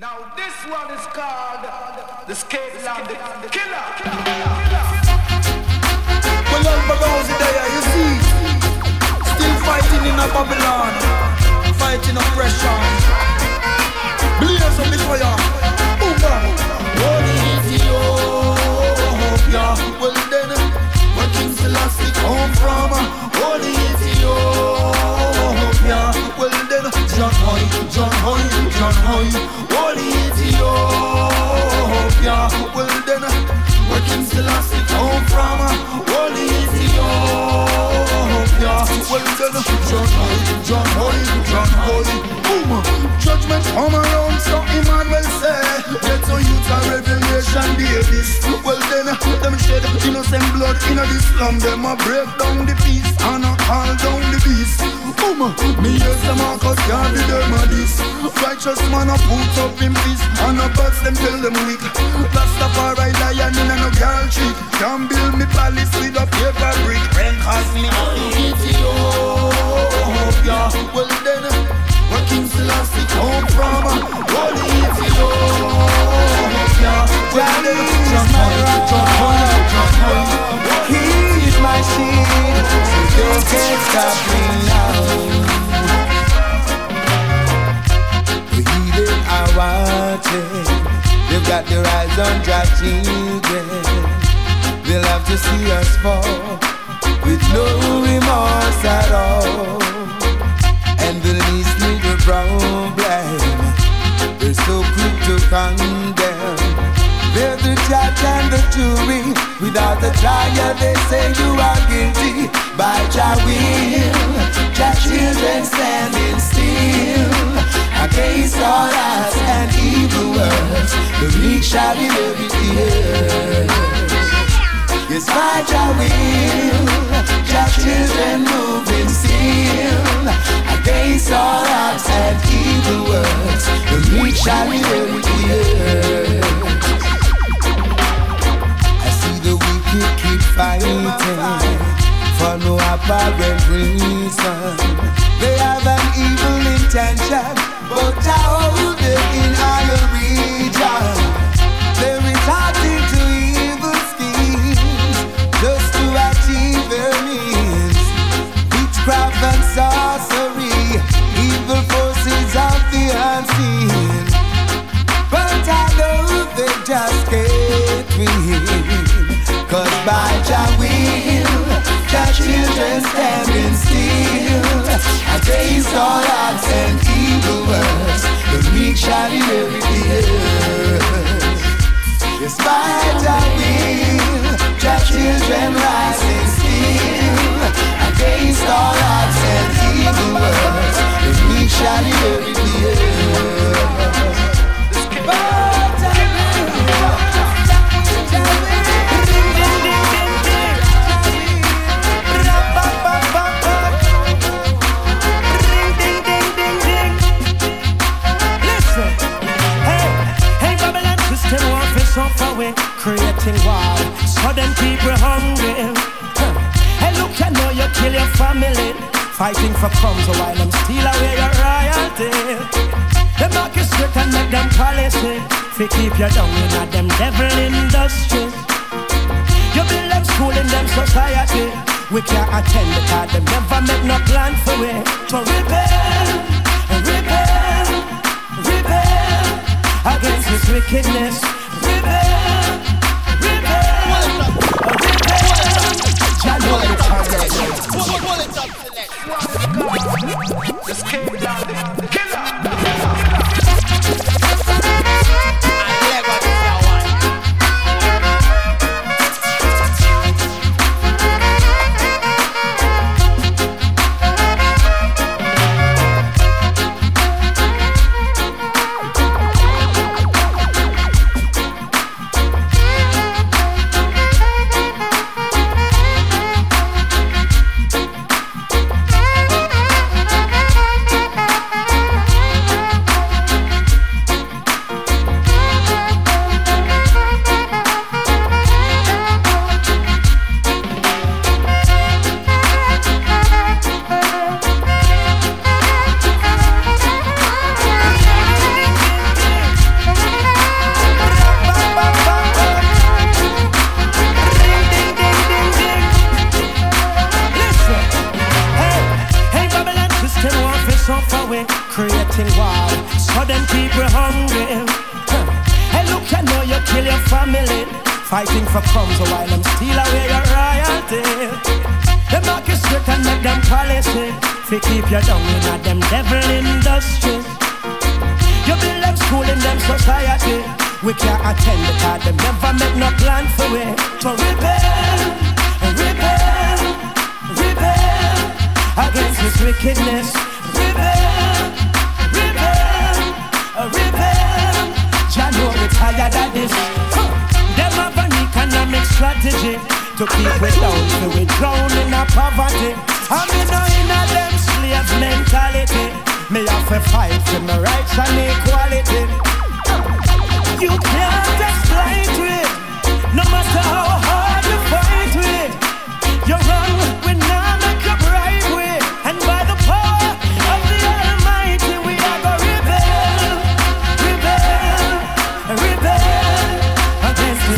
Now this one is called the Skateland Killer. Well, Alborosie there, you see, still fighting in a Babylon, fighting oppression. Blaze up the fire, boom. Oh, Holy Ethiopia, well then, where King Selassie come from? Oh, Holy Ethiopia, well then, Jahnoy, John Hoy, Jahnoy, John boom. Judgment come around, so Emmanuel say, get so youth a revelation babies. Well then, them shed innocent blood in the slum, them a break down the peace and a call down the beast. Boom, me hear some Marcus can't be them a this. Righteous man a put up in peace and a box them tell them weak. Rastafari lion in a no girl trick. Can't build from? Holy Ethiopia. Well then, Jahnoy, John Hoy, Jahnoy. He's my shield, so they can't stop me now. The heathen are watching. They've got their eyes on children. They'll have to see us fall with no remorse at all. And the least little problem, quick to condemn. They're the judge and the jury. Without the trial, they say you are guilty. By Jah will, Jah children standing still against all odds and evil words. The meek shall the earth. Yes, by Jah will, Jah children moving still against all odds and evil words. The meek shall inherit the. I see the wicked keep fighting for no apparent reason. Just can't win. Cause by Jah will, Jah children standing still. Against all odds and evil words, the meek shall inherit the. Yes, by Jah will, Jah children rising still. Hey, hey, Babylon system want to suffer with creating war, so them people hungry. Hey, look, I know you kill your family, fighting for crumbs while steal away your royalty. Knock you straight and make them policy, to keep you down in a them devil industry. You build them school in them society. We can't attend because them never make no plan for it. To rebel, against this wickedness. Rebel, rebel, rebel. Jah know the target. People hungry. Hey, look, I know you kill your family. Fighting for crumbs while them steal away your royalty. Them mark you straight and make them policy. To keep you down in them devil industry. You build them school in them society. We can't attend because them never make no plan for it. To rebel, rebel, rebel against this wickedness. Tired of this. Them have an economic strategy to keep we down, so we drown in a poverty. I mean, no in a them slave mentality. Me have to fight for my rights and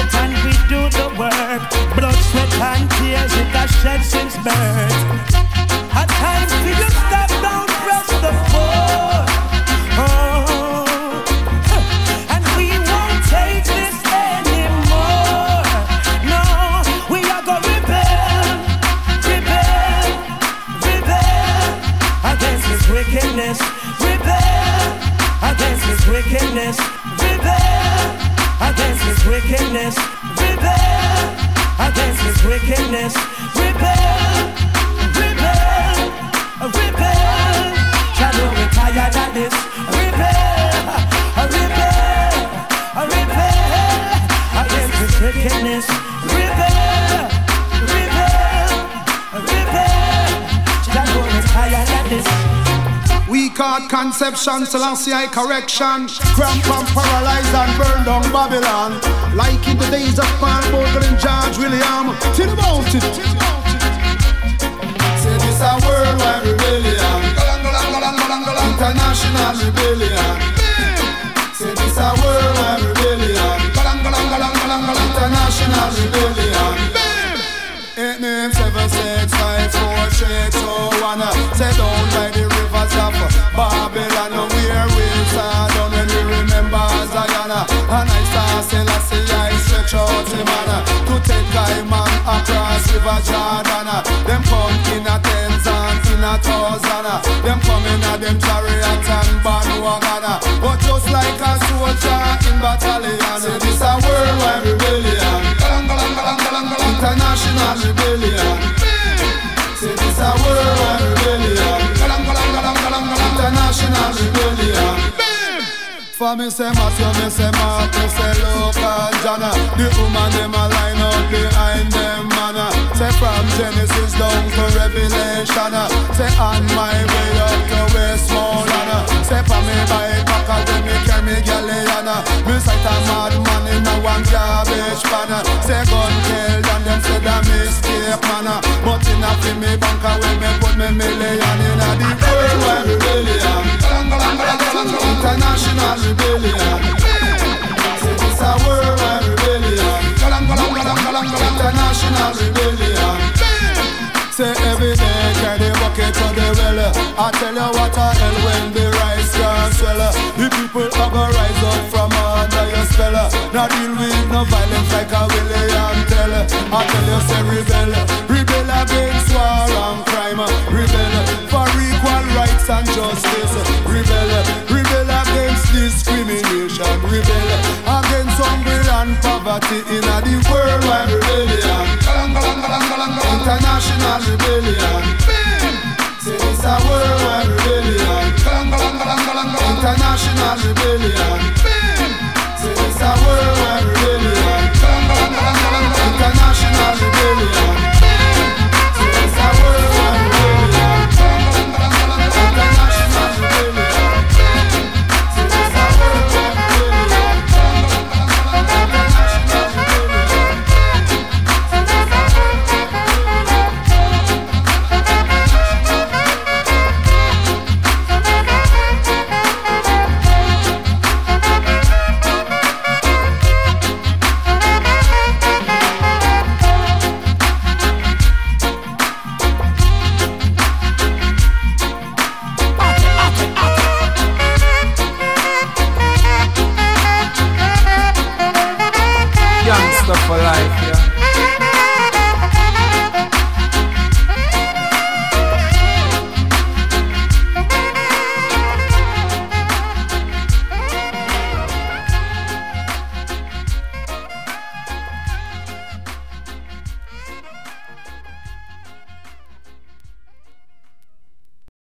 Credit and we do the work. Blood, sweat and tears it has shed since birth. Wickedness. Caught conception, Selassie correction. Cramp and paralyze and burn down Babylon. Like in the days of Paul Bogle and George William. Till about it. Say this a worldwide rebellion. International rebellion. Say this a worldwide rebellion. River Jordan. Them come in a tens and in a thousand. Them come in a them chariot and bandwagon. But just like a soldier in battalion, say this a worldwide rebellion. International rebellion. Say this a worldwide rebellion. International rebellion. For me say Matthew, me say Mark, me say local John The woman them a line up behind them man Say from Genesis down to Revelation ah. Say on my way up to Westmoreland Say for me by back when me carry me galleon Me sight a madman in a one garbage pan ah. Say gun kill and them say that mistake man ah. But in a fi me bank when me put me million International rebellion. Say this a worldwide rebellion International rebellion Say every day carry the bucket to the well. I tell you what a hell when the rice can swell The people are gonna rise up from under your spell. Now deal with no violence like a William tell. I tell you say rebel. Rebel against war and crime. Rebel for equal rights and justice. Rebel Rebel against discrimination. Rebel against hunger and poverty In a the worldwide rebellion. International rebellion. Say this a worldwide rebellion International rebellion. Say this a worldwide rebellion. International rebellion